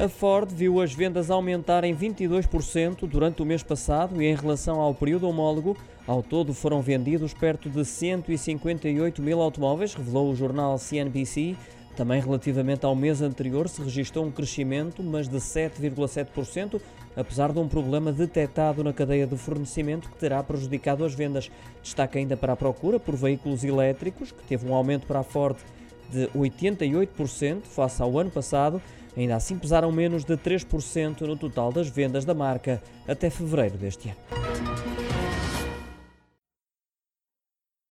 A Ford viu as vendas aumentar em 22% durante o mês passado e em relação ao período homólogo, ao todo foram vendidos perto de 158 mil automóveis, revelou o jornal CNBC. Também relativamente ao mês anterior se registrou um crescimento, mas de 7,7%, apesar de um problema detectado na cadeia de fornecimento que terá prejudicado as vendas. Destaca ainda para a procura por veículos elétricos, que teve um aumento para a Ford de 88% face ao ano passado, ainda assim pesaram menos de 3% no total das vendas da marca até fevereiro deste ano.